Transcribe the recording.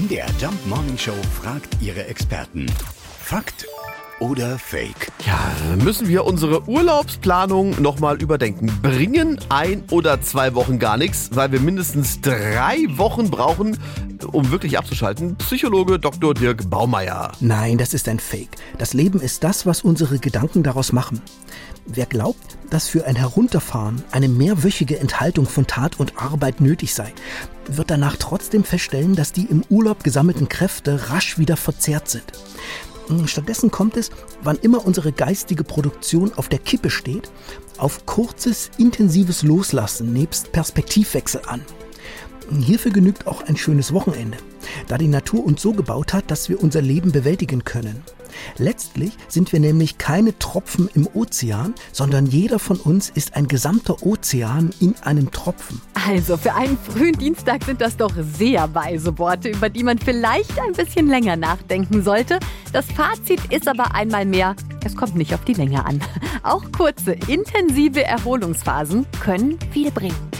MDR Jump Morning Show fragt ihre Experten. Fakt oder Fake? Ja, müssen wir unsere Urlaubsplanung nochmal überdenken. Bringen ein oder zwei Wochen gar nichts, weil wir mindestens drei Wochen brauchen, um wirklich abzuschalten. Psychologe Dr. Dirk Baumeier. Nein, das ist ein Fake. Das Leben ist das, was unsere Gedanken daraus machen. Wer glaubt, dass für ein Herunterfahren eine mehrwöchige Enthaltung von Tat und Arbeit nötig sei, wird danach trotzdem feststellen, dass die im Urlaub gesammelten Kräfte rasch wieder verzehrt sind. Stattdessen kommt es, wann immer unsere geistige Produktion auf der Kippe steht, auf kurzes, intensives Loslassen nebst Perspektivwechsel an. Hierfür genügt auch ein schönes Wochenende, da die Natur uns so gebaut hat, dass wir unser Leben bewältigen können. Letztlich sind wir nämlich keine Tropfen im Ozean, sondern jeder von uns ist ein gesamter Ozean in einem Tropfen. Also für einen frühen Dienstag sind das doch sehr weise Worte, über die man vielleicht ein bisschen länger nachdenken sollte. Das Fazit ist aber einmal mehr, es kommt nicht auf die Länge an. Auch kurze, intensive Erholungsphasen können viel bringen.